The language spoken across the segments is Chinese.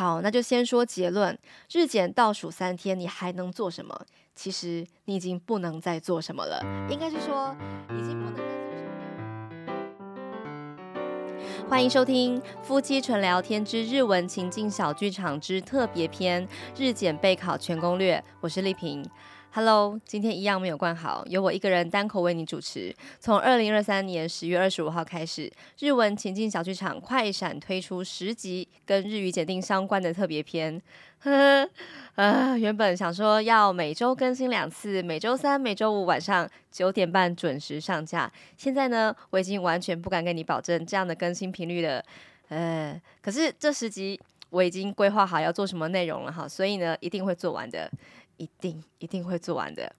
好，那就先说结论。日检倒数三天，你还能做什么？其实你已经不能再做什么了，应该是说已经不能再做什么了。欢迎收听夫妻纯聊天之日文情境小剧场之特别篇日检备考全攻略，我是丽萍。Hello，今天一样没有关好，由我一个人单口为你主持。从二零二三年十月二十五号开始，日文情境小剧场快闪推出十集跟日语检定相关的特别篇。呵呵，呃，原本想说要每周更新两次，每周三、每周五晚上九点半准时上架。现在呢，我已经完全不敢跟你保证这样的更新频率了。呃，可是这十集我已经规划好要做什么内容了哈，所以呢，一定会做完的。一定一定会做完的。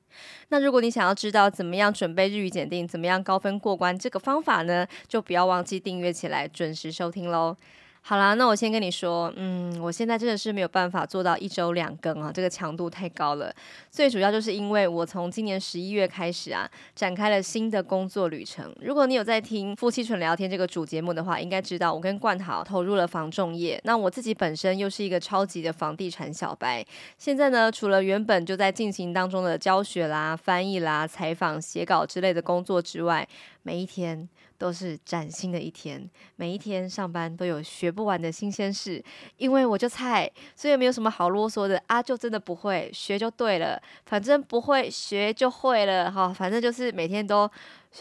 那如果你想要知道怎么样准备日语检定，怎么样高分过关，这个方法呢，就不要忘记订阅起来，准时收听喽。好啦，那我先跟你说，嗯，我现在真的是没有办法做到一周两更啊，这个强度太高了。最主要就是因为我从今年十一月开始啊，展开了新的工作旅程。如果你有在听夫妻纯聊天这个主节目的话，应该知道我跟冠豪投入了房仲业。那我自己本身又是一个超级的房地产小白。现在呢，除了原本就在进行当中的教学啦、翻译啦、采访、写稿之类的工作之外，每一天。都是崭新的一天，每一天上班都有学不完的新鲜事。因为我就菜，所以没有什么好啰嗦的啊，就真的不会学就对了，反正不会学就会了哈，反正就是每天都。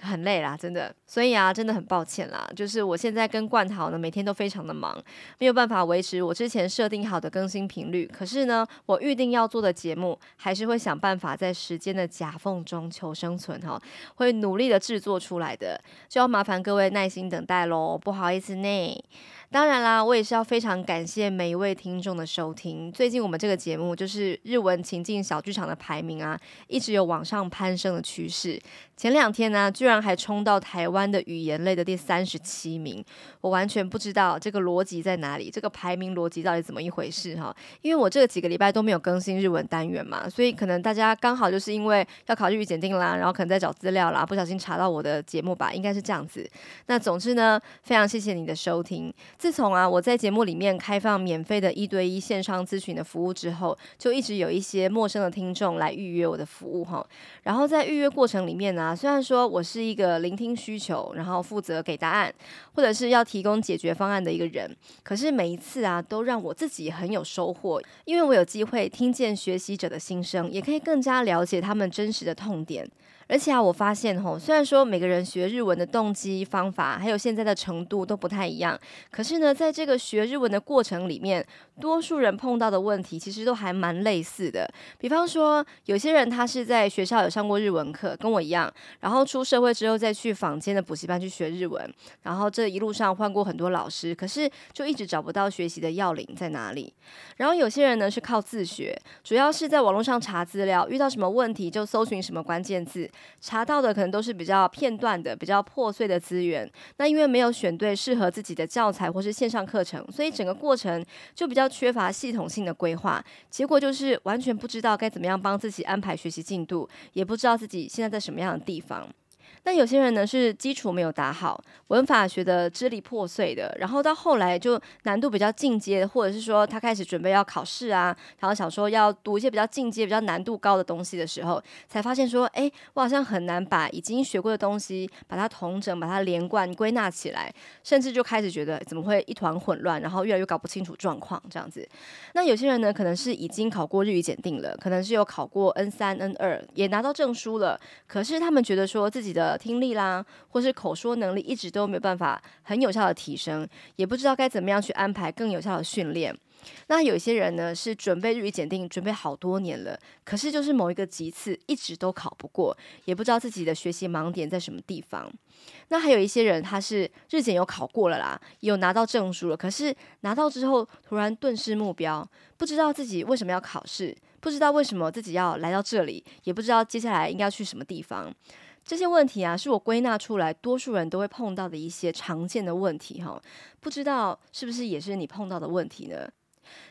很累啦，真的，所以啊，真的很抱歉啦。就是我现在跟冠豪呢，每天都非常的忙，没有办法维持我之前设定好的更新频率。可是呢，我预定要做的节目，还是会想办法在时间的夹缝中求生存哈，会努力的制作出来的，就要麻烦各位耐心等待喽，不好意思呢。当然啦，我也是要非常感谢每一位听众的收听。最近我们这个节目就是日文情境小剧场的排名啊，一直有往上攀升的趋势。前两天呢，居然还冲到台湾的语言类的第三十七名。我完全不知道这个逻辑在哪里，这个排名逻辑到底怎么一回事哈？因为我这几个礼拜都没有更新日文单元嘛，所以可能大家刚好就是因为要考日语检定啦，然后可能在找资料啦，不小心查到我的节目吧，应该是这样子。那总之呢，非常谢谢你的收听。自从啊，我在节目里面开放免费的一对一线上咨询的服务之后，就一直有一些陌生的听众来预约我的服务哈。然后在预约过程里面呢，虽然说我是一个聆听需求，然后负责给答案，或者是要提供解决方案的一个人，可是每一次啊，都让我自己很有收获，因为我有机会听见学习者的心声，也可以更加了解他们真实的痛点。而且啊，我发现吼，虽然说每个人学日文的动机、方法，还有现在的程度都不太一样，可是呢，在这个学日文的过程里面，多数人碰到的问题其实都还蛮类似的。比方说，有些人他是在学校有上过日文课，跟我一样，然后出社会之后再去坊间的补习班去学日文，然后这一路上换过很多老师，可是就一直找不到学习的要领在哪里。然后有些人呢是靠自学，主要是在网络上查资料，遇到什么问题就搜寻什么关键字。查到的可能都是比较片段的、比较破碎的资源。那因为没有选对适合自己的教材或是线上课程，所以整个过程就比较缺乏系统性的规划。结果就是完全不知道该怎么样帮自己安排学习进度，也不知道自己现在在什么样的地方。那有些人呢是基础没有打好，文法学的支离破碎的，然后到后来就难度比较进阶，或者是说他开始准备要考试啊，然后想说要读一些比较进阶、比较难度高的东西的时候，才发现说，哎，我好像很难把已经学过的东西把它统整、把它连贯、归纳起来，甚至就开始觉得怎么会一团混乱，然后越来越搞不清楚状况这样子。那有些人呢，可能是已经考过日语检定了，可能是有考过 N 三、N 二，也拿到证书了，可是他们觉得说自己的听力啦，或是口说能力一直都没有办法很有效的提升，也不知道该怎么样去安排更有效的训练。那有些人呢是准备日语检定，准备好多年了，可是就是某一个级次一直都考不过，也不知道自己的学习盲点在什么地方。那还有一些人他是日检有考过了啦，有拿到证书了，可是拿到之后突然顿失目标，不知道自己为什么要考试，不知道为什么自己要来到这里，也不知道接下来应该要去什么地方。这些问题啊，是我归纳出来，多数人都会碰到的一些常见的问题哈，不知道是不是也是你碰到的问题呢？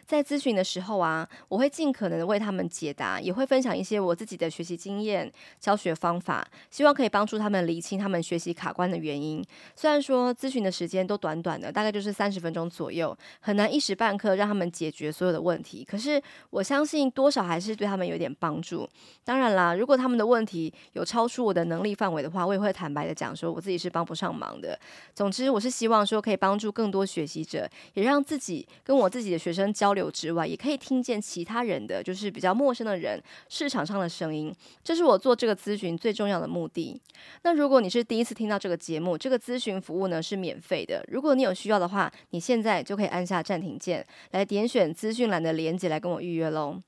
在咨询的时候啊，我会尽可能的为他们解答，也会分享一些我自己的学习经验、教学方法，希望可以帮助他们理清他们学习卡关的原因。虽然说咨询的时间都短短的，大概就是三十分钟左右，很难一时半刻让他们解决所有的问题。可是我相信多少还是对他们有点帮助。当然啦，如果他们的问题有超出我的能力范围的话，我也会坦白的讲说，我自己是帮不上忙的。总之，我是希望说可以帮助更多学习者，也让自己跟我自己的学生交流之外，也可以听见其他人的，就是比较陌生的人市场上的声音。这是我做这个咨询最重要的目的。那如果你是第一次听到这个节目，这个咨询服务呢是免费的。如果你有需要的话，你现在就可以按下暂停键，来点选资讯栏的连接来跟我预约喽。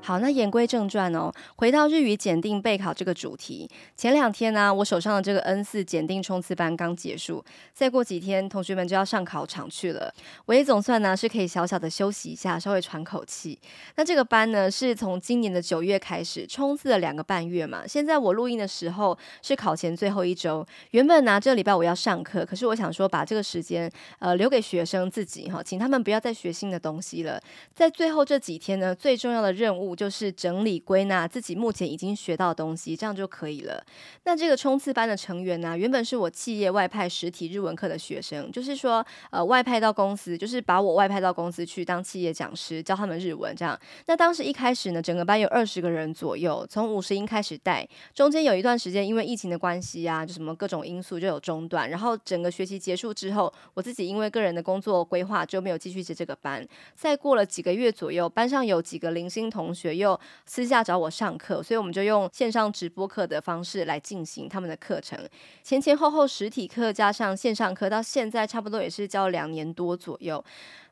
好，那言归正传哦，回到日语检定备考这个主题。前两天呢、我手上的这个 N 四检定冲刺班刚结束，再过几天同学们就要上考场去了。我也总算呢是可以小小的休息一下，稍微喘口气。那这个班呢是从今年的九月开始冲刺了两个半月嘛。现在我录音的时候是考前最后一周，原本呢这礼拜我要上课，可是我想说把这个时间呃留给学生自己哈，请他们不要再学新的东西了。在最后这几天呢，最重要的任务。就是整理归纳自己目前已经学到的东西，这样就可以了。那这个冲刺班的成员呢，原本是我企业外派实体日文课的学生，就是说，呃，外派到公司，就是把我外派到公司去当企业讲师，教他们日文这样。那当时一开始呢，整个班有二十个人左右，从五十音开始带，中间有一段时间因为疫情的关系啊，就什么各种因素就有中断。然后整个学期结束之后，我自己因为个人的工作规划就没有继续接这个班。再过了几个月左右，班上有几个零星同学。又私下找我上课，所以我们就用线上直播课的方式来进行他们的课程。前前后后实体课加上线上课，到现在差不多也是教两年多左右。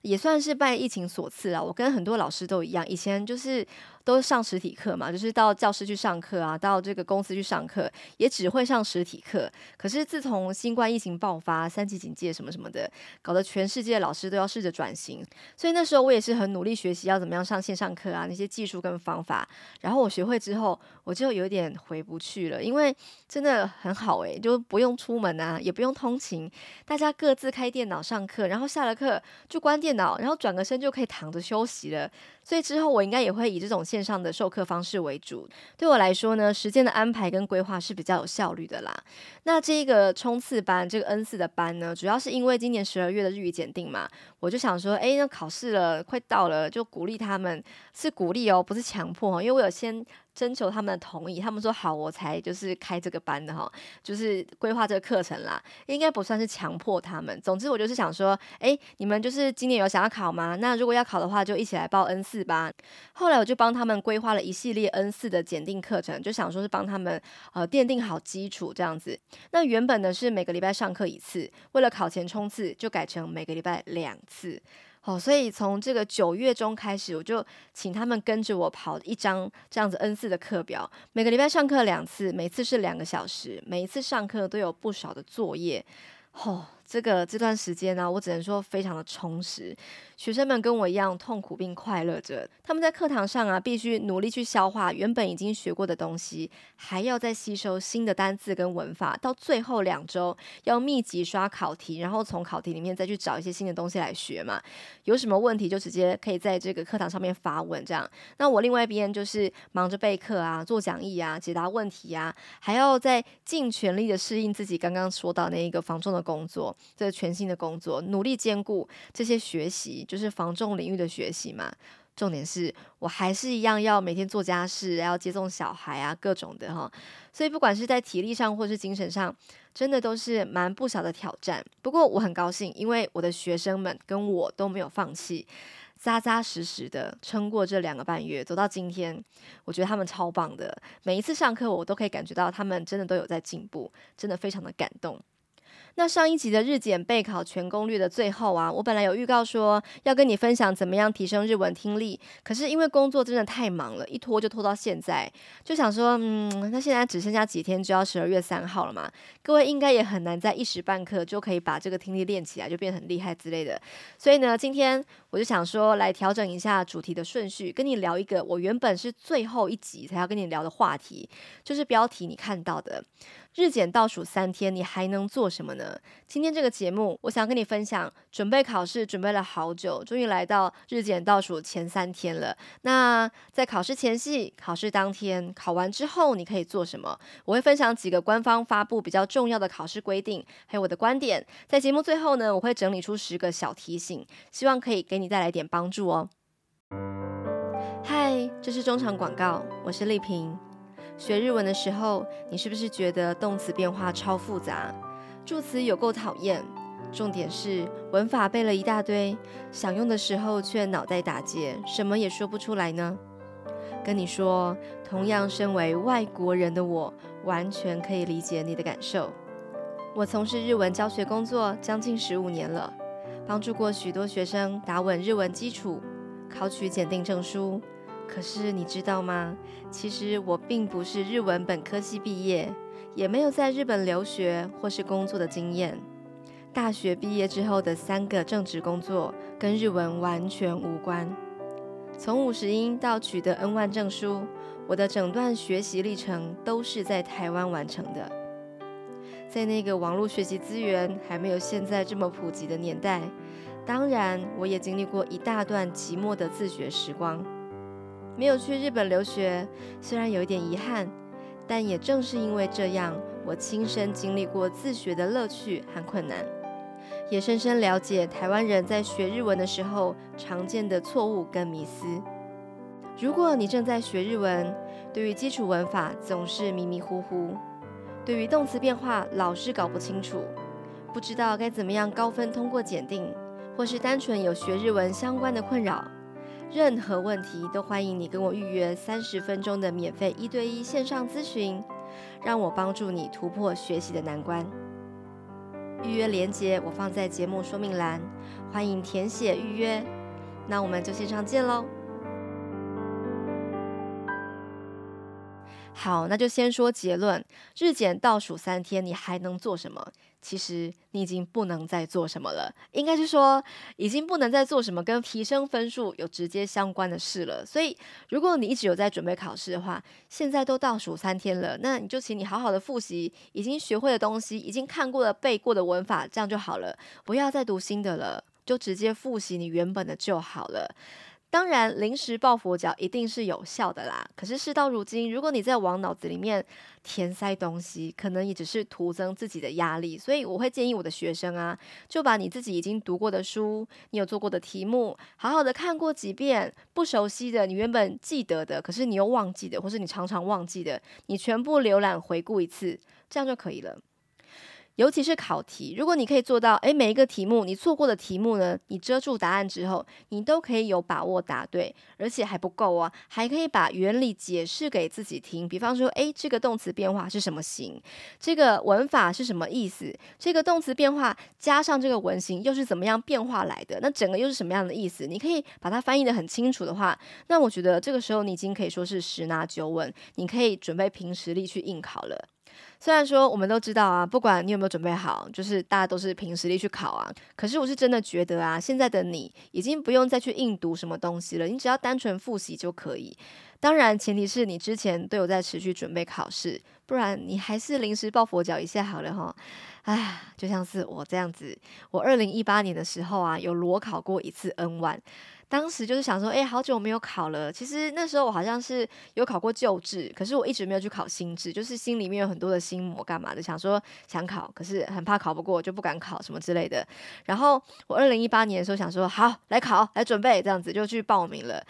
也算是拜疫情所赐啊，我跟很多老师都一样，以前就是都上实体课嘛，就是到教室去上课啊，到这个公司去上课，也只会上实体课。可是自从新冠疫情爆发、三级警戒什么什么的，搞得全世界老师都要试着转型。所以那时候我也是很努力学习要怎么样上线上课啊，那些技术跟方法。然后我学会之后，我就有点回不去了，因为真的很好诶，就不用出门啊，也不用通勤，大家各自开电脑上课，然后下了课就关电脑，然后转个身就可以躺着休息了。所以之后我应该也会以这种线上的授课方式为主。对我来说呢，时间的安排跟规划是比较有效率的啦。那这个冲刺班，这个 N 四的班呢，主要是因为今年十二月的日语检定嘛，我就想说，哎，那考试了，快到了，就鼓励他们，是鼓励哦，不是强迫哦，因为我有先。征求他们的同意，他们说好，我才就是开这个班的哈，就是规划这个课程啦，应该不算是强迫他们。总之，我就是想说，哎，你们就是今年有想要考吗？那如果要考的话，就一起来报 N 四吧。后来我就帮他们规划了一系列 N 四的检定课程，就想说是帮他们呃奠定好基础这样子。那原本呢是每个礼拜上课一次，为了考前冲刺，就改成每个礼拜两次。哦，所以从这个九月中开始，我就请他们跟着我跑一张这样子 N 四的课表，每个礼拜上课两次，每次是两个小时，每一次上课都有不少的作业。哦。这个这段时间呢，我只能说非常的充实。学生们跟我一样痛苦并快乐着。他们在课堂上啊，必须努力去消化原本已经学过的东西，还要再吸收新的单字跟文法。到最后两周要密集刷考题，然后从考题里面再去找一些新的东西来学嘛。有什么问题就直接可以在这个课堂上面发问这样。那我另外一边就是忙着备课啊，做讲义啊，解答问题啊，还要再尽全力的适应自己刚刚说到那一个防重的工作。这全新的工作，努力兼顾这些学习，就是防重领域的学习嘛。重点是我还是一样要每天做家事，要接送小孩啊，各种的哈。所以不管是在体力上或是精神上，真的都是蛮不小的挑战。不过我很高兴，因为我的学生们跟我都没有放弃，扎扎实实的撑过这两个半月，走到今天，我觉得他们超棒的。每一次上课，我都可以感觉到他们真的都有在进步，真的非常的感动。那上一集的日检备考全攻略的最后啊，我本来有预告说要跟你分享怎么样提升日文听力，可是因为工作真的太忙了，一拖就拖到现在，就想说，嗯，那现在只剩下几天就要十二月三号了嘛，各位应该也很难在一时半刻就可以把这个听力练起来，就变得很厉害之类的。所以呢，今天我就想说来调整一下主题的顺序，跟你聊一个我原本是最后一集才要跟你聊的话题，就是标题你看到的。日检倒数三天，你还能做什么呢？今天这个节目，我想跟你分享，准备考试准备了好久，终于来到日检倒数前三天了。那在考试前夕、考试当天、考完之后，你可以做什么？我会分享几个官方发布比较重要的考试规定，还有我的观点。在节目最后呢，我会整理出十个小提醒，希望可以给你带来点帮助哦。嗨，这是中场广告，我是丽萍。学日文的时候，你是不是觉得动词变化超复杂，助词有够讨厌？重点是文法背了一大堆，想用的时候却脑袋打结，什么也说不出来呢？跟你说，同样身为外国人的我，完全可以理解你的感受。我从事日文教学工作将近十五年了，帮助过许多学生打稳日文基础，考取检定证书。可是你知道吗？其实我并不是日文本科系毕业，也没有在日本留学或是工作的经验。大学毕业之后的三个正职工作跟日文完全无关。从五十音到取得 N1 证书，我的整段学习历程都是在台湾完成的。在那个网络学习资源还没有现在这么普及的年代，当然我也经历过一大段寂寞的自学时光。没有去日本留学，虽然有一点遗憾，但也正是因为这样，我亲身经历过自学的乐趣和困难，也深深了解台湾人在学日文的时候常见的错误跟迷思。如果你正在学日文，对于基础文法总是迷迷糊糊，对于动词变化老是搞不清楚，不知道该怎么样高分通过检定，或是单纯有学日文相关的困扰。任何问题都欢迎你跟我预约三十分钟的免费一对一线上咨询，让我帮助你突破学习的难关。预约链接我放在节目说明栏，欢迎填写预约。那我们就线上见喽。好，那就先说结论。日检倒数三天，你还能做什么？其实你已经不能再做什么了，应该是说已经不能再做什么跟提升分数有直接相关的事了。所以，如果你一直有在准备考试的话，现在都倒数三天了，那你就请你好好的复习已经学会的东西，已经看过的背过的文法，这样就好了，不要再读新的了，就直接复习你原本的就好了。当然，临时抱佛脚一定是有效的啦。可是事到如今，如果你再往脑子里面填塞东西，可能也只是徒增自己的压力。所以我会建议我的学生啊，就把你自己已经读过的书，你有做过的题目，好好的看过几遍。不熟悉的，你原本记得的，可是你又忘记的，或是你常常忘记的，你全部浏览回顾一次，这样就可以了。尤其是考题，如果你可以做到，诶，每一个题目你错过的题目呢，你遮住答案之后，你都可以有把握答对，而且还不够啊，还可以把原理解释给自己听。比方说，诶，这个动词变化是什么形？这个文法是什么意思？这个动词变化加上这个文型又是怎么样变化来的？那整个又是什么样的意思？你可以把它翻译得很清楚的话，那我觉得这个时候你已经可以说是十拿九稳，你可以准备凭实力去应考了。虽然说我们都知道啊，不管你有没有准备好，就是大家都是凭实力去考啊。可是我是真的觉得啊，现在的你已经不用再去硬读什么东西了，你只要单纯复习就可以。当然，前提是你之前都有在持续准备考试，不然你还是临时抱佛脚一下好了哈。哎，就像是我这样子，我二零一八年的时候啊，有裸考过一次 N1。当时就是想说，哎，好久没有考了。其实那时候我好像是有考过旧制，可是我一直没有去考新制，就是心里面有很多的心魔，干嘛的？想说想考，可是很怕考不过，就不敢考什么之类的。然后我二零一八年的时候想说，好，来考，来准备，这样子就去报名了。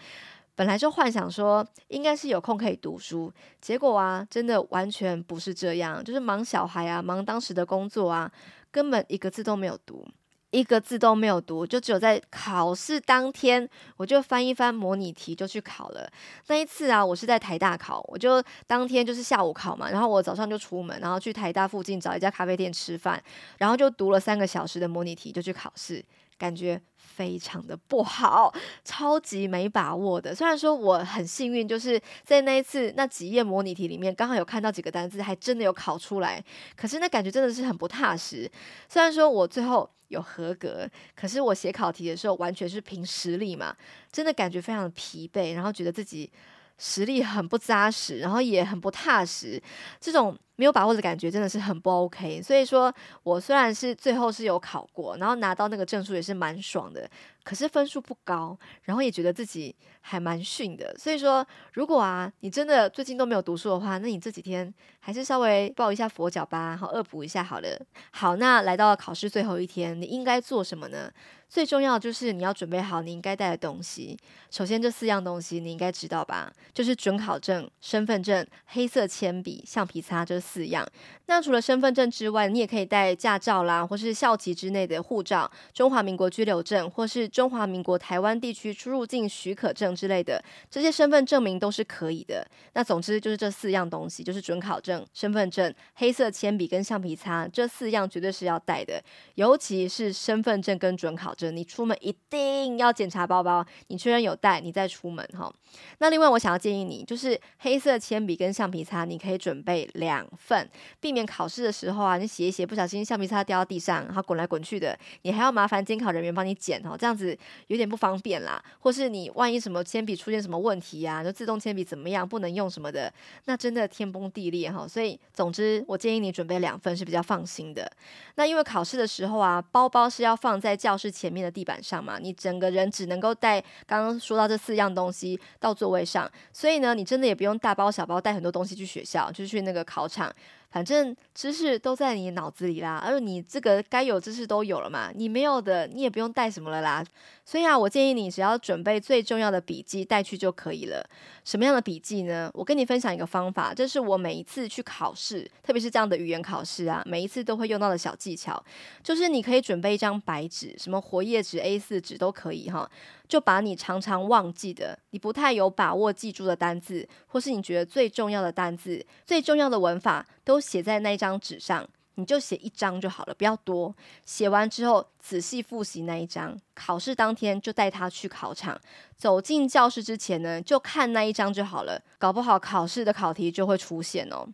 本来就幻想说应该是有空可以读书，结果啊，真的完全不是这样，就是忙小孩啊，忙当时的工作啊，根本一个字都没有读。一个字都没有读，就只有在考试当天，我就翻一翻模拟题就去考了。那一次啊，我是在台大考，我就当天就是下午考嘛，然后我早上就出门，然后去台大附近找一家咖啡店吃饭，然后就读了三个小时的模拟题就去考试，感觉非常的不好，超级没把握的。虽然说我很幸运，就是在那一次那几页模拟题里面，刚好有看到几个单字，还真的有考出来。可是那感觉真的是很不踏实。虽然说我最后有合格，可是我写考题的时候完全是凭实力嘛，真的感觉非常的疲惫，然后觉得自己实力很不扎实，然后也很不踏实，这种。没有把握的感觉真的是很不 OK，所以说我虽然是最后是有考过，然后拿到那个证书也是蛮爽的，可是分数不高，然后也觉得自己还蛮逊的。所以说，如果啊你真的最近都没有读书的话，那你这几天还是稍微抱一下佛脚吧，好恶补一下好了。好，那来到了考试最后一天，你应该做什么呢？最重要就是你要准备好你应该带的东西。首先这四样东西你应该知道吧？就是准考证、身份证、黑色铅笔、橡皮擦，这四样。那除了身份证之外，你也可以带驾照啦，或是校籍之内的护照、中华民国居留证，或是中华民国台湾地区出入境许可证之类的，这些身份证明都是可以的。那总之就是这四样东西，就是准考证、身份证、黑色铅笔跟橡皮擦，这四样绝对是要带的。尤其是身份证跟准考证，你出门一定要检查包包，你确认有带，你再出门哈。那另外我想要建议你，就是黑色铅笔跟橡皮擦，你可以准备两份，避免考试的时候啊，你写一写不小心橡皮擦掉到地上，然后滚来滚去的，你还要麻烦监考人员帮你捡哦，这样子有点不方便啦。或是你万一什么铅笔出现什么问题呀、啊，就自动铅笔怎么样不能用什么的，那真的天崩地裂哈。所以总之，我建议你准备两份是比较放心的。那因为考试的时候啊，包包是要放在教室前面的地板上嘛，你整个人只能够带刚刚说到这四样东西到座位上，所以呢，你真的也不用大包小包带很多东西去学校，就去那个考场场。反正知识都在你脑子里啦，而你这个该有知识都有了嘛，你没有的你也不用带什么了啦。所以啊，我建议你只要准备最重要的笔记带去就可以了。什么样的笔记呢？我跟你分享一个方法，这是我每一次去考试，特别是这样的语言考试啊，每一次都会用到的小技巧，就是你可以准备一张白纸，什么活页纸、A4 纸都可以哈。就把你常常忘记的、你不太有把握记住的单字，或是你觉得最重要的单字、最重要的文法，都写在那一张纸上。你就写一张就好了，不要多。写完之后，仔细复习那一张。考试当天就带他去考场。走进教室之前呢，就看那一张就好了。搞不好考试的考题就会出现哦。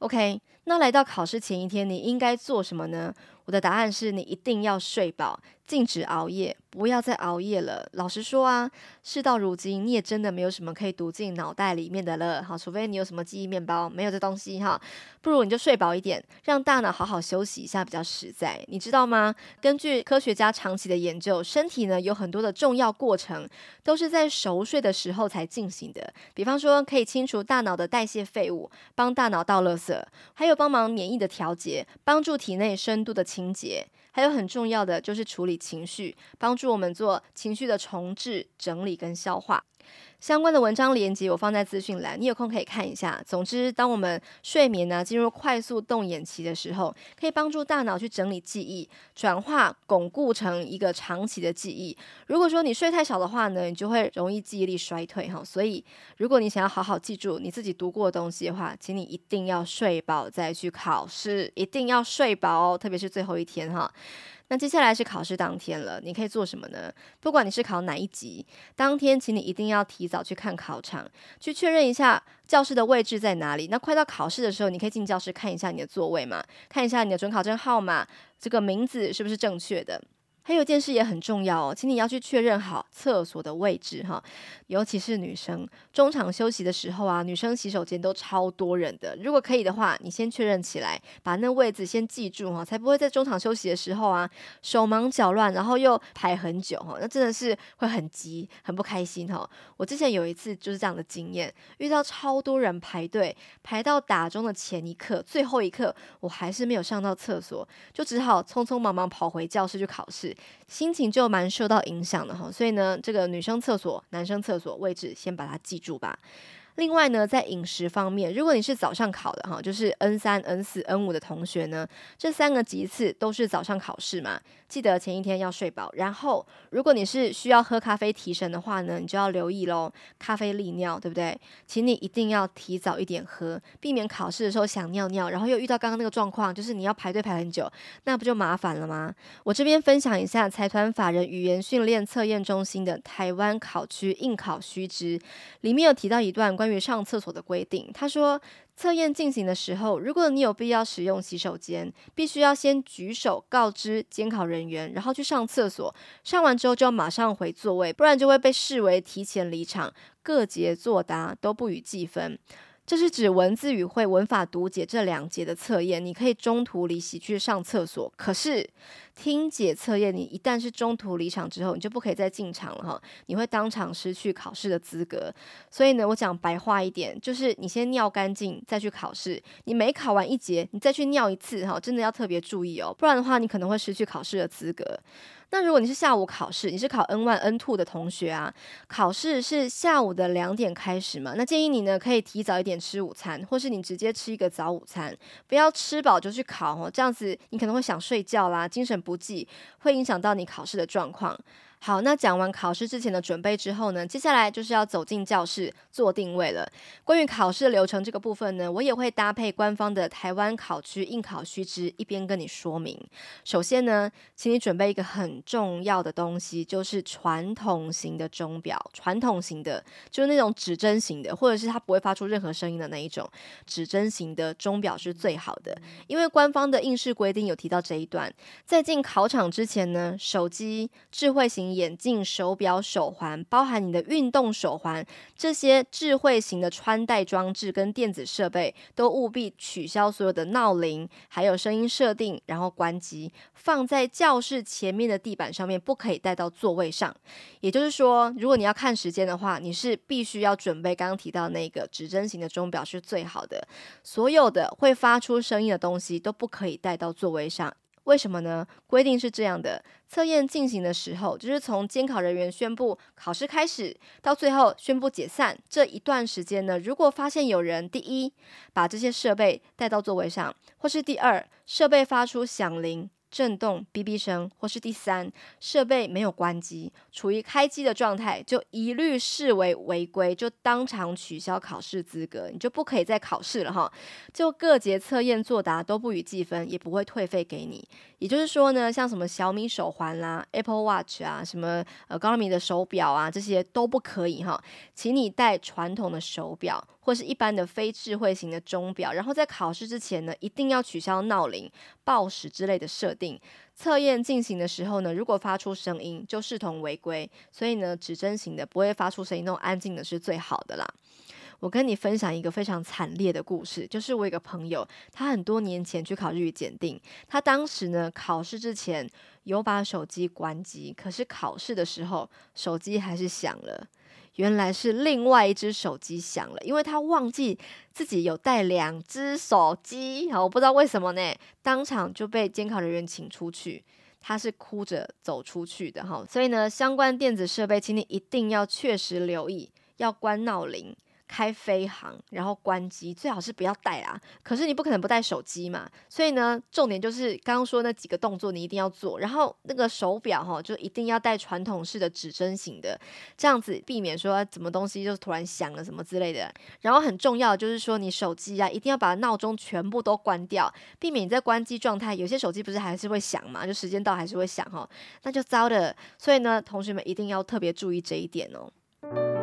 OK，那来到考试前一天，你应该做什么呢？我的答案是你一定要睡饱，禁止熬夜，不要再熬夜了。老实说啊，事到如今，你也真的没有什么可以读进脑袋里面的了。好，除非你有什么记忆面包，没有这东西哈。不如你就睡饱一点，让大脑好好休息一下比较实在。你知道吗？根据科学家长期的研究，身体呢有很多的重要过程都是在熟睡的时候才进行的。比方说，可以清除大脑的代谢废物，帮大脑倒垃圾，还有帮忙免疫的调节，帮助体内深度的清洁，还有很重要的就是处理情绪，帮助我们做情绪的重置、整理跟消化。相关的文章连结我放在资讯栏，你有空可以看一下。总之，当我们睡眠呢进入快速动眼期的时候，可以帮助大脑去整理记忆，转化巩固成一个长期的记忆。如果说你睡太少的话呢，你就会容易记忆力衰退哈。所以，如果你想要好好记住你自己读过的东西的话，请你一定要睡饱再去考试，一定要睡饱哦，特别是最后一天哈。那接下来是考试当天了，你可以做什么呢？不管你是考哪一级，当天请你一定要要提早去看考场，去确认一下教室的位置在哪里。那快到考试的时候，你可以进教室看一下你的座位嘛，看一下你的准考证号码，这个名字是不是正确的。还有一件事也很重要哦，请你要去确认好厕所的位置哈，尤其是女生，中场休息的时候啊，女生洗手间都超多人的。如果可以的话，你先确认起来，把那位置先记住哈，才不会在中场休息的时候啊，手忙脚乱，然后又排很久哈，那真的是会很急，很不开心哈。我之前有一次就是这样的经验，遇到超多人排队，排到打钟的前一刻，最后一刻，我还是没有上到厕所，就只好匆匆忙忙跑回教室去考试。心情就蛮受到影响的哈，所以呢，这个女生厕所、男生厕所位置先把它记住吧。另外呢，在饮食方面，如果你是早上考的哈，就是 N 三、N 四、N 五的同学呢，这三个级次都是早上考试嘛，记得前一天要睡饱。然后，如果你是需要喝咖啡提神的话呢，你就要留意喽，咖啡利尿，对不对？请你一定要提早一点喝，避免考试的时候想尿尿，然后又遇到刚刚那个状况，就是你要排队排很久，那不就麻烦了吗？我这边分享一下财团法人语言训练测验中心的台湾考区应考须知，里面有提到一段关。关于上厕所的规定，他说，测验进行的时候，如果你有必要使用洗手间，必须要先举手告知监考人员，然后去上厕所，上完之后就要马上回座位，不然就会被视为提前离场，各节作答都不予计分。这是指文字语汇、文法读解这两节的测验，你可以中途离席去上厕所。可是听解测验，你一旦是中途离场之后，你就不可以再进场了哈，你会当场失去考试的资格。所以呢，我讲白话一点，就是你先尿干净再去考试。你每考完一节，你再去尿一次哈，真的要特别注意哦，不然的话，你可能会失去考试的资格。那如果你是下午考试，你是考 N one N two 的同学啊，考试是下午的两点开始嘛？那建议你呢，可以提早一点吃午餐，或是你直接吃一个早午餐，不要吃饱就去考哦，这样子你可能会想睡觉啦，精神不济，会影响到你考试的状况。好，那讲完考试之前的准备之后呢，接下来就是要走进教室做定位了。关于考试流程这个部分呢，我也会搭配官方的台湾考区应考须知，一边跟你说明。首先呢，请你准备一个很重要的东西，就是传统型的钟表。传统型的，就是那种指针型的，或者是它不会发出任何声音的那一种指针型的钟表是最好的。因为官方的应试规定有提到这一段，在进考场之前呢，手机、智慧型。眼镜、手表、手环，包含你的运动手环，这些智慧型的穿戴装置跟电子设备，都务必取消所有的闹铃，还有声音设定，然后关机，放在教室前面的地板上面，不可以带到座位上。也就是说，如果你要看时间的话，你是必须要准备刚刚提到那个指针型的钟表是最好的。所有的会发出声音的东西都不可以带到座位上。为什么呢？规定是这样的：测验进行的时候，就是从监考人员宣布考试开始到最后宣布解散这一段时间呢，如果发现有人第一把这些设备带到座位上，或是第二设备发出响铃。震动、哔哔声，或是第三，设备没有关机，处于开机的状态，就一律视为违规，就当场取消考试资格，你就不可以再考试了哈。就各节测验作答都不予计分，也不会退费给你。也就是说呢，像什么小米手环啦、Apple Watch 啊、什么呃 Garmin 的手表啊，这些都不可以哈。请你带传统的手表。或是一般的非智慧型的钟表，然后在考试之前呢，一定要取消闹铃、报时之类的设定。测验进行的时候呢，如果发出声音，就视同违规。所以呢，指针型的不会发出声音，那种安静的是最好的啦。我跟你分享一个非常惨烈的故事，就是我一个朋友，他很多年前去考日语检定，他当时呢，考试之前有把手机关机，可是考试的时候手机还是响了。原来是另外一只手机响了，因为他忘记自己有带两只手机，好，我不知道为什么呢，当场就被监考人员请出去，他是哭着走出去的哈，所以呢，相关电子设备，请你一定要确实留意，要关闹铃。开飞航，然后关机，最好是不要带啊。可是你不可能不带手机嘛，所以呢，重点就是刚刚说那几个动作你一定要做。然后那个手表哈，就一定要带传统式的指针型的，这样子避免说什么东西就突然响了什么之类的。然后很重要的就是说，你手机啊一定要把闹钟全部都关掉，避免你在关机状态。有些手机不是还是会响嘛，就时间到还是会响哈，那就糟的。所以呢，同学们一定要特别注意这一点哦。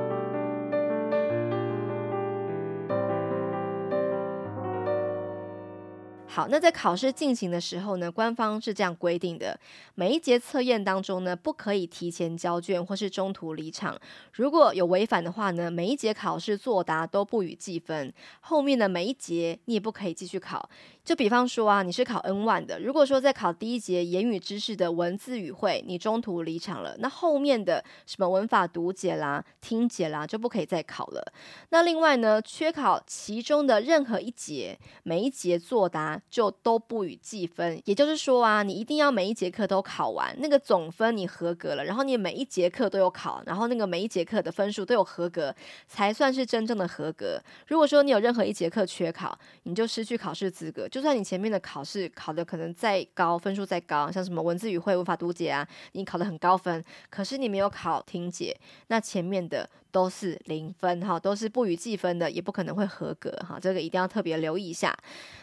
好，那在考试进行的时候呢，官方是这样规定的：每一节测验当中呢，不可以提前交卷或是中途离场。如果有违反的话呢，每一节考试作答都不予计分。后面的每一节你也不可以继续考。就比方说啊，你是考 N one 的，如果说在考第一节言语知识的文字语汇，你中途离场了，那后面的什么文法读解啦、听解啦，就不可以再考了。那另外呢，缺考其中的任何一节，每一节作答就都不予计分。也就是说啊，你一定要每一节课都考完，那个总分你合格了，然后你每一节课都有考，然后那个每一节课的分数都有合格，才算是真正的合格。如果说你有任何一节课缺考，你就失去考试资格。就算你前面的考试考的可能再高，分数再高，像什么文字语汇、无法读解啊，你考的很高分，可是你没有考听解，那前面的都是零分哈，都是不予计分的，也不可能会合格哈，这个一定要特别留意一下。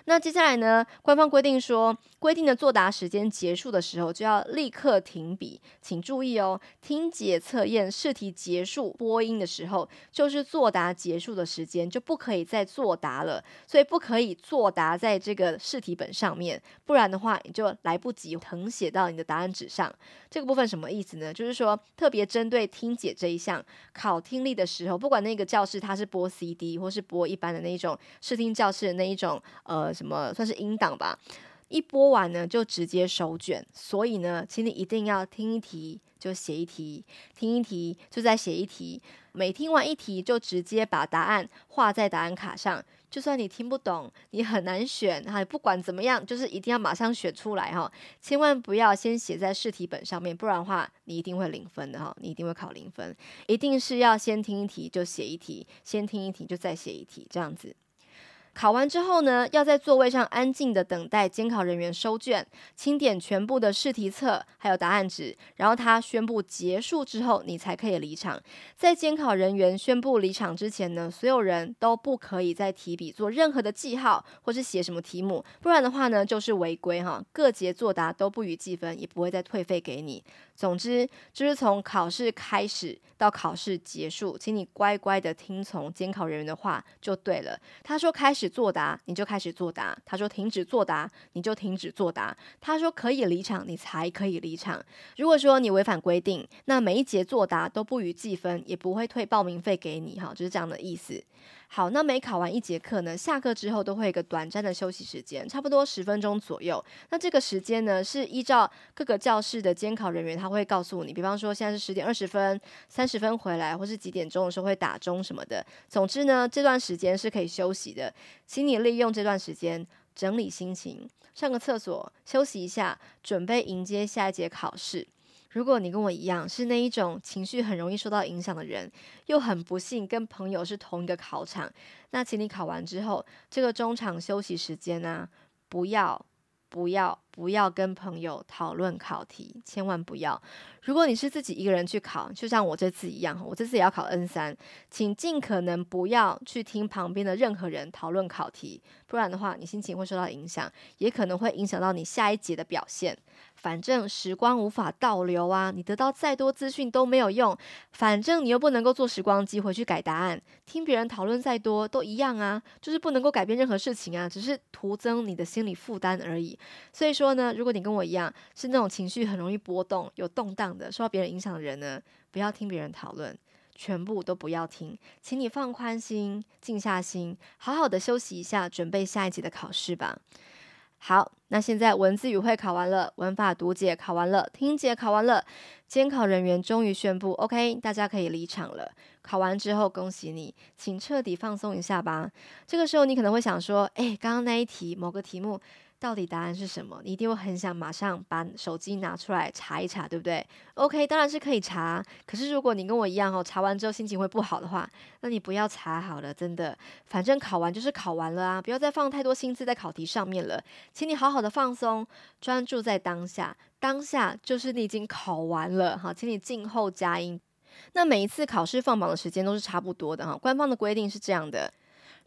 那接下来呢，官方规定说，规定的作答时间结束的时候就要立刻停笔，请注意哦，听解测验试题结束播音的时候，就是作答结束的时间，就不可以再作答了，所以不可以作答在这个试题本上面，不然的话你就来不及誊写到你的答案纸上。这个部分什么意思呢？就是说特别针对听解这一项考听。听力的时候，不管那个教室它是播 CD 或是播一般的那一种视听教室的那一种呃什么算是音档吧，一播完呢就直接手卷。所以呢，请你一定要听一题就写一题，听一题就再写一题，每听完一题就直接把答案画在答案卡上。就算你听不懂，你很难选哈，不管怎么样，就是一定要马上选出来哈，千万不要先写在试题本上面，不然的话你一定会零分的哈，你一定会考零分，一定是要先听一题就写一题，先听一题就再写一题，这样子。考完之后呢，要在座位上安静的等待监考人员收卷、清点全部的试题册还有答案纸，然后他宣布结束之后，你才可以离场。在监考人员宣布离场之前呢，所有人都不可以再提笔做任何的记号或是写什么题目，不然的话呢，就是违规哈。各节作答都不予计分，也不会再退费给你。总之，就是从考试开始到考试结束，请你乖乖的听从监考人员的话就对了。他说开始作答，你就开始作答；他说停止作答，你就停止作答；他说可以离场，你才可以离场。如果说你违反规定，那每一节作答都不予计分，也不会退报名费给你，哈，就是这样的意思。好，那每考完一节课呢，下课之后都会有一个短暂的休息时间，差不多十分钟左右。那这个时间呢，是依照各个教室的监考人员，他会告诉你，比方说现在是十点二十分，三十分回来，或是几点钟的时候会打钟什么的。总之呢，这段时间是可以休息的，请你利用这段时间整理心情，上个厕所，休息一下，准备迎接下一节考试。如果你跟我一样是那一种情绪很容易受到影响的人，又很不幸跟朋友是同一个考场，那请你考完之后，这个中场休息时间呢、啊，不要。不要不要跟朋友讨论考题，千万不要。如果你是自己一个人去考，就像我这次一样，我这次也要考 N 三，请尽可能不要去听旁边的任何人讨论考题，不然的话，你心情会受到影响，也可能会影响到你下一节的表现。反正时光无法倒流啊，你得到再多资讯都没有用，反正你又不能够坐时光机回去改答案，听别人讨论再多都一样啊，就是不能够改变任何事情啊，只是徒增你的心理负担而已。所以说呢，如果你跟我一样是那种情绪很容易波动、有动荡的、受到别人影响的人呢，不要听别人讨论，全部都不要听，请你放宽心、静下心，好好的休息一下，准备下一集的考试吧。好，那现在文字语汇考完了，文法读解考完了，听解考完了，监考人员终于宣布，OK，大家可以离场了。考完之后，恭喜你，请彻底放松一下吧。这个时候，你可能会想说，哎，刚刚那一题某个题目。到底答案是什么？你一定会很想马上把手机拿出来查一查，对不对？OK，当然是可以查。可是如果你跟我一样哦，查完之后心情会不好的话，那你不要查好了，真的。反正考完就是考完了啊，不要再放太多心思在考题上面了。请你好好的放松，专注在当下。当下就是你已经考完了，好，请你静候佳音。那每一次考试放榜的时间都是差不多的哈，官方的规定是这样的。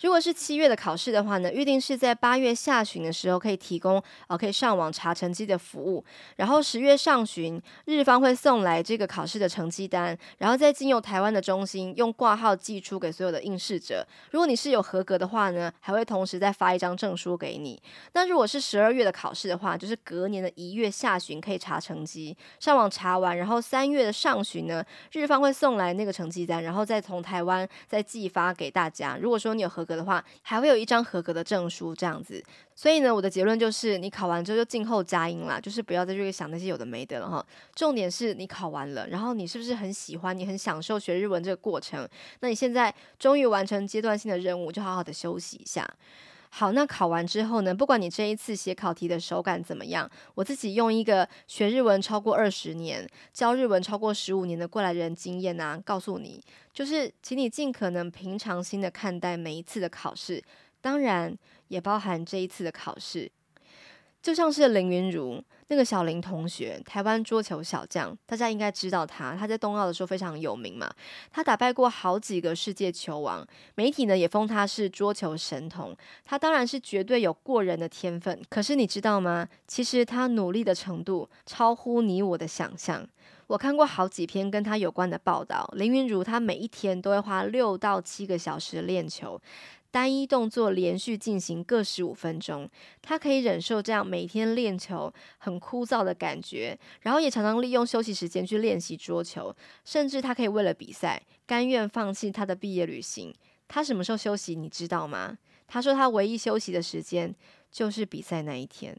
如果是七月的考试的话呢，预定是在八月下旬的时候可以提供，呃，可以上网查成绩的服务。然后十月上旬，日方会送来这个考试的成绩单，然后再经由台湾的中心用挂号寄出给所有的应试者。如果你是有合格的话呢，还会同时再发一张证书给你。那如果是十二月的考试的话，就是隔年的一月下旬可以查成绩，上网查完，然后三月的上旬呢，日方会送来那个成绩单，然后再从台湾再寄发给大家。如果说你有合格。的话，还会有一张合格的证书这样子。所以呢，我的结论就是，你考完之后就静候佳音啦，就是不要再去想那些有的没的了哈。重点是你考完了，然后你是不是很喜欢，你很享受学日文这个过程？那你现在终于完成阶段性的任务，就好好的休息一下。好，那考完之后呢，不管你这一次写考题的手感怎么样，我自己用一个学日文超过二十年、教日文超过十五年的过来人经验啊，告诉你，就是请你尽可能平常心的看待每一次的考试，当然也包含这一次的考试。就像是林云如那个小林同学，台湾桌球小将，大家应该知道他。他在冬奥的时候非常有名嘛，他打败过好几个世界球王，媒体呢也封他是桌球神童。他当然是绝对有过人的天分，可是你知道吗？其实他努力的程度超乎你我的想象。我看过好几篇跟他有关的报道，林云如他每一天都会花六到七个小时练球。单一动作连续进行各十五分钟，他可以忍受这样每天练球很枯燥的感觉，然后也常常利用休息时间去练习桌球，甚至他可以为了比赛甘愿放弃他的毕业旅行。他什么时候休息，你知道吗？他说他唯一休息的时间就是比赛那一天，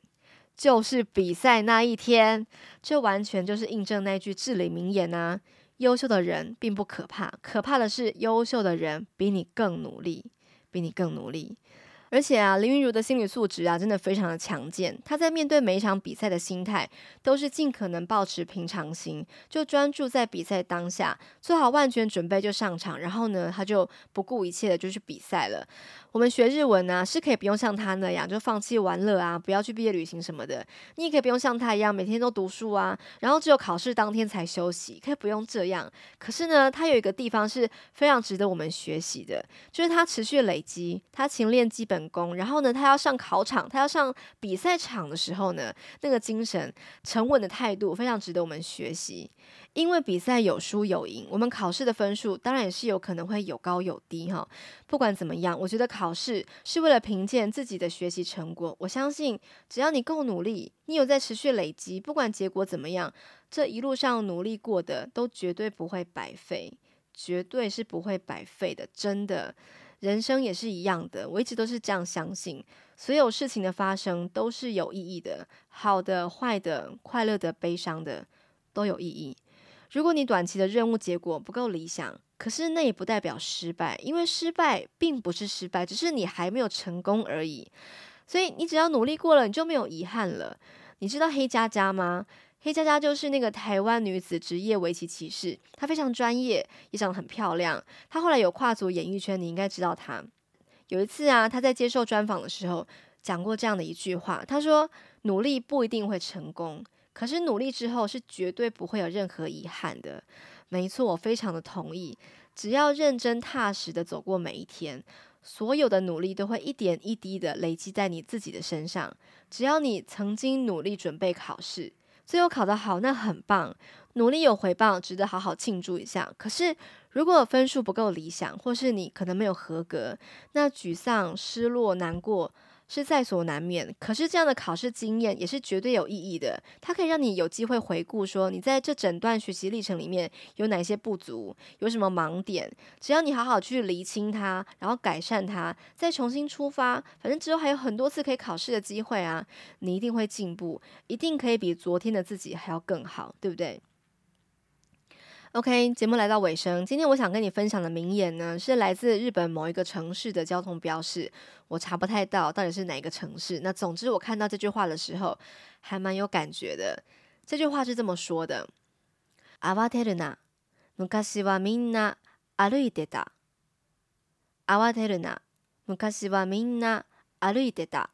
就是比赛那一天。这完全就是印证那句至理名言啊：优秀的人并不可怕，可怕的是优秀的人比你更努力。比你更努力，而且啊，林云如的心理素质啊，真的非常的强健。他在面对每一场比赛的心态，都是尽可能保持平常心，就专注在比赛当下，做好万全准备就上场。然后呢，他就不顾一切的就去比赛了。我们学日文呢、是可以不用像他那样就放弃玩乐啊，不要去毕业旅行什么的。你也可以不用像他一样每天都读书啊，然后只有考试当天才休息，可以不用这样。可是呢，他有一个地方是非常值得我们学习的，就是他持续累积，他勤练基本功，然后呢，他要上考场，他要上比赛场的时候呢，那个精神沉稳的态度非常值得我们学习。因为比赛有输有赢，我们考试的分数当然也是有可能会有高有低哈。不管怎么样，我觉得考试是为了评鉴自己的学习成果。我相信，只要你够努力，你有在持续累积，不管结果怎么样，这一路上努力过的都绝对不会白费，绝对是不会白费的。真的，人生也是一样的，我一直都是这样相信，所有事情的发生都是有意义的，好的、坏的、快乐的、悲伤的，都有意义。如果你短期的任务结果不够理想，可是那也不代表失败，因为失败并不是失败，只是你还没有成功而已。所以你只要努力过了，你就没有遗憾了。你知道黑佳佳吗？黑佳佳就是那个台湾女子职业围棋棋士，她非常专业，也长得很漂亮。她后来有跨足演艺圈，你应该知道她。有一次啊，她在接受专访的时候讲过这样的一句话，她说：“努力不一定会成功。”可是努力之后是绝对不会有任何遗憾的，没错，我非常的同意。只要认真踏实的走过每一天，所有的努力都会一点一滴的累积在你自己的身上。只要你曾经努力准备考试，最后考得好，那很棒，努力有回报，值得好好庆祝一下。可是如果分数不够理想，或是你可能没有合格，那沮丧、失落、难过。是在所难免，可是这样的考试经验也是绝对有意义的。它可以让你有机会回顾，说你在这整段学习历程里面有哪些不足，有什么盲点。只要你好好去厘清它，然后改善它，再重新出发，反正之后还有很多次可以考试的机会啊，你一定会进步，一定可以比昨天的自己还要更好，对不对 ？OK，节目来到尾声。今天我想跟你分享的名言呢，是来自日本某一个城市的交通标示。我查不太到到底是哪个城市。那总之，我看到这句话的时候，还蛮有感觉的。这句话是这么说的：“慌てるな、昔はみんな歩いてた。慌てるな、昔はみんな歩いてた。”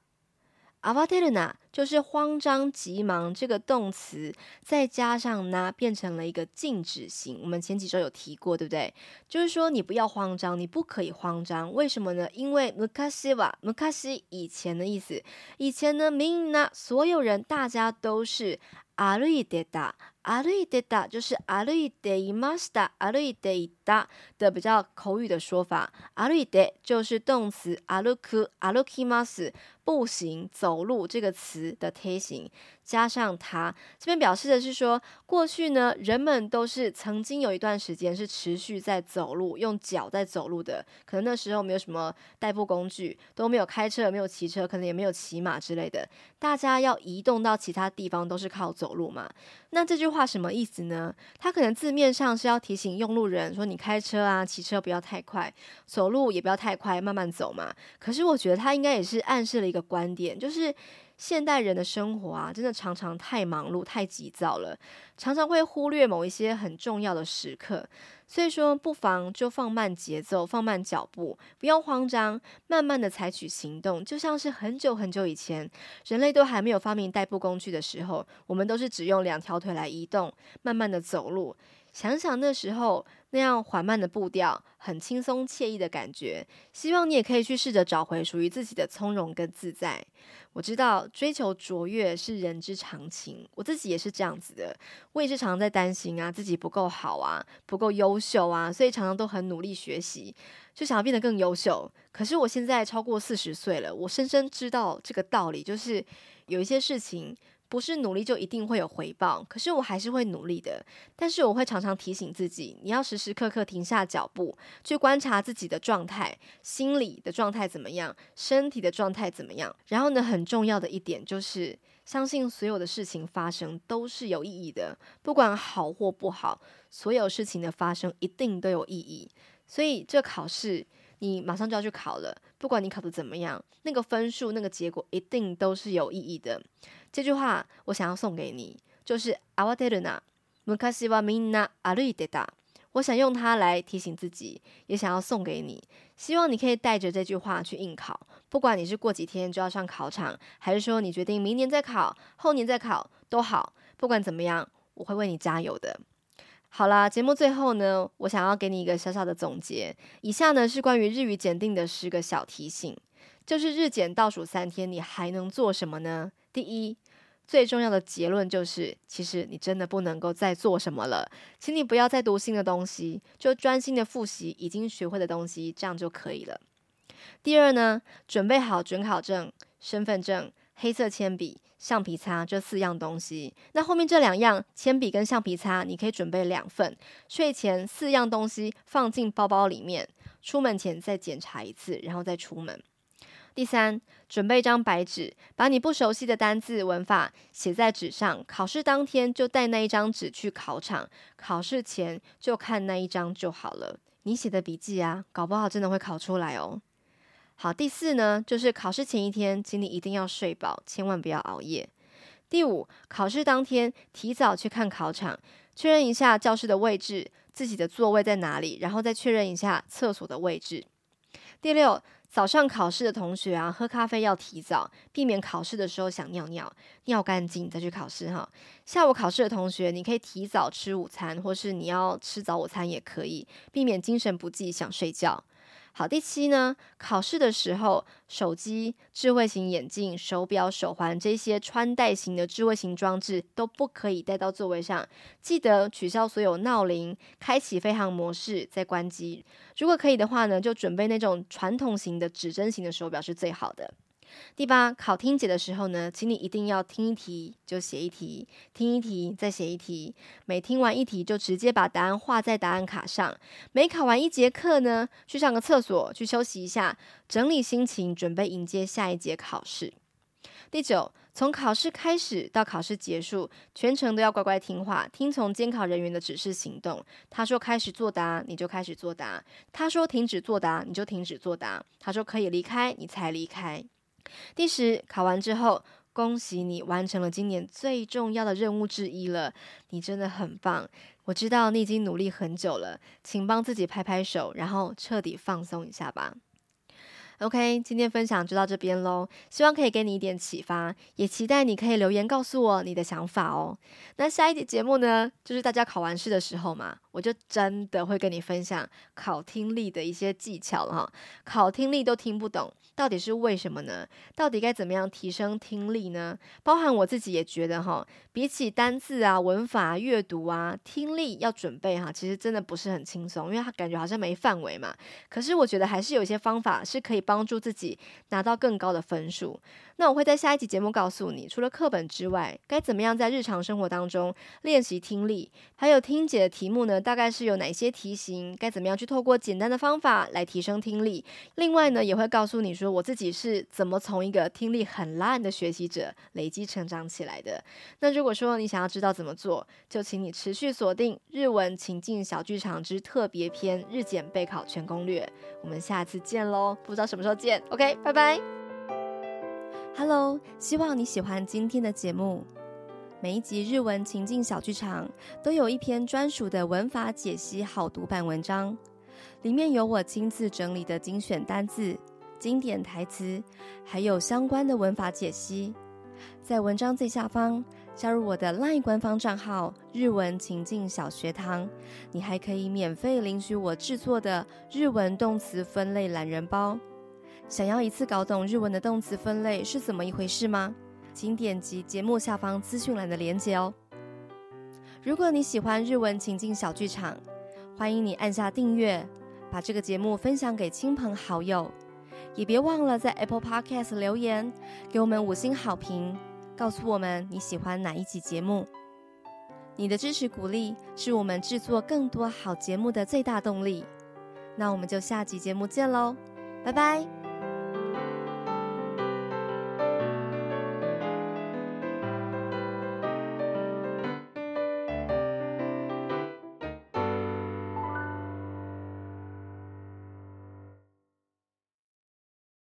慌てるな就是慌张急忙这个动词，再加上な变成了一个静止型。我们前几周有提过，对不对？就是说你不要慌张，你不可以慌张。为什么呢？因为昔は昔以前的意思，以前呢，みんな所有人大家都是歩いてた。 歩いてた就是歩いていました，歩いていた的比较口语的说法。歩いて就是动词歩く、歩きます，步行、走路这个词 词的贴形加上它，这边表示的是说，过去呢，人们都是曾经有一段时间是持续在走路，用脚在走路的。可能那时候没有什么代步工具，都没有开车，没有骑车，可能也没有骑马之类的。大家要移动到其他地方都是靠走路嘛。 那这句话什么意思呢？它可能字面上是要提醒用路人说，你开车啊、骑车不要太快，走路也不要太快，慢慢走嘛。可是我觉得他应该也是暗示了一个观点，就是现代人的生活啊，真的常常太忙碌、太急躁了，常常会忽略某一些很重要的时刻。所以说，不妨就放慢节奏，放慢脚步，不要慌张，慢慢的采取行动。就像是很久很久以前，人类都还没有发明代步工具的时候，我们都是只用两条腿来移动，慢慢的走路。想想那时候那样缓慢的步调，很轻松惬意的感觉。希望你也可以去试着找回属于自己的从容跟自在。我知道追求卓越是人之常情，我自己也是这样子的。我也是常常在担心啊，自己不够好啊，不够优秀啊，所以常常都很努力学习，就想要变得更优秀。可是我现在超过四十岁了，我深深知道这个道理，就是有一些事情。不是努力就一定会有回报，可是我还是会努力的。但是我会常常提醒自己，你要时时刻刻停下脚步，去观察自己的状态，心理的状态怎么样，身体的状态怎么样。然后呢，很重要的一点就是，相信所有的事情发生都是有意义的，不管好或不好，所有事情的发生一定都有意义。所以这考试你马上就要去考了，不管你考得怎么样，那个分数、那个结果一定都是有意义的。这句话我想要送给你，就是“慌てるな、昔はみんな歩いてた”。我想用它来提醒自己，也想要送给你。希望你可以带着这句话去应考，不管你是过几天就要上考场，还是说你决定明年再考、后年再考都好。不管怎么样，我会为你加油的。 好啦，节目最后呢，我想要给你一个小小的总结。以下呢是关于日语检定的十个小提醒，就是日检倒数三天，你还能做什么呢？第一，最重要的结论就是，其实你真的不能够再做什么了，请你不要再读新的东西，就专心的复习已经学会的东西，这样就可以了。第二呢，准备好准考证、身份证、黑色铅笔、橡皮擦这四样东西。那后面这两样，铅笔跟橡皮擦，你可以准备两份。睡前四样东西放进包包里面，出门前再检查一次，然后再出门。第三，准备一张白纸，把你不熟悉的单字、文法写在纸上。考试当天就带那一张纸去考场，考试前就看那一张就好了。你写的笔记啊，搞不好真的会考出来哦。好，第四呢，就是考试前一天，请你一定要睡饱，千万不要熬夜。第五，考试当天提早去看考场，确认一下教室的位置，自己的座位在哪里，然后再确认一下厕所的位置。第六。早上考试的同学啊，喝咖啡要提早，避免考试的时候想尿尿，尿干净再去考试哈。下午考试的同学，你可以提早吃午餐，或是你要吃早午餐也可以，避免精神不济想睡觉。好，第七呢，考试的时候，手机、智慧型眼镜、手表、手环这些穿戴型的智慧型装置都不可以带到座位上。记得取消所有闹铃，开启飞行模式，再关机。如果可以的话呢，就准备那种传统型的指针型的手表是最好的。第八，考听解的时候呢，请你一定要听一题就写一题，听一题再写一题。每听完一题就直接把答案画在答案卡上。每考完一节课呢，去上个厕所，去休息一下，整理心情，准备迎接下一节考试。第九，从考试开始到考试结束，全程都要乖乖听话，听从监考人员的指示行动。他说开始作答，你就开始作答；他说停止作答，你就停止作答；他说可以离开，你才离开。第十，考完之后，恭喜你完成了今年最重要的任务之一了，你真的很棒。我知道你已经努力很久了，请帮自己拍拍手，然后彻底放松一下吧。OK，今天分享就到这边喽，希望可以给你一点启发，也期待你可以留言告诉我你的想法哦。那下一集节目呢，就是大家考完试的时候嘛，我就真的会跟你分享考听力的一些技巧了哈。考听力都听不懂，到底是为什么呢？到底该怎么样提升听力呢？包含我自己也觉得哈，比起单字啊、文法、阅读啊，听力要准备哈，其实真的不是很轻松，因为它感觉好像没范围嘛。可是我觉得还是有一些方法是可以。帮助自己拿到更高的分数。那我会在下一集节目告诉你，除了课本之外，该怎么样在日常生活当中练习听力，还有听解的题目呢？大概是有哪些题型？该怎么样去透过简单的方法来提升听力？另外呢，也会告诉你说我自己是怎么从一个听力很烂的学习者累积成长起来的。那如果说你想要知道怎么做，就请你持续锁定《日文情境小剧场之特别篇日检备考全攻略》。我们下次见喽！不知道什么时候见，OK，拜拜。Hello，希望你喜欢今天的节目。每一集日文情境小剧场都有一篇专属的文法解析好读版文章，里面有我亲自整理的精选单字、经典台词，还有相关的文法解析。在文章最下方加入我的 LINE 官方账号“日文情境小学堂”，你还可以免费领取我制作的日文动词分类懒人包。想要一次搞懂日文的动词分类是怎么一回事吗？请点击节目下方资讯栏的链接哦。如果你喜欢日文情境小剧场，欢迎你按下订阅，把这个节目分享给亲朋好友，也别忘了在 Apple Podcast 留言，给我们五星好评，告诉我们你喜欢哪一集节目。你的支持鼓励是我们制作更多好节目的最大动力。那我们就下集节目见喽，拜拜。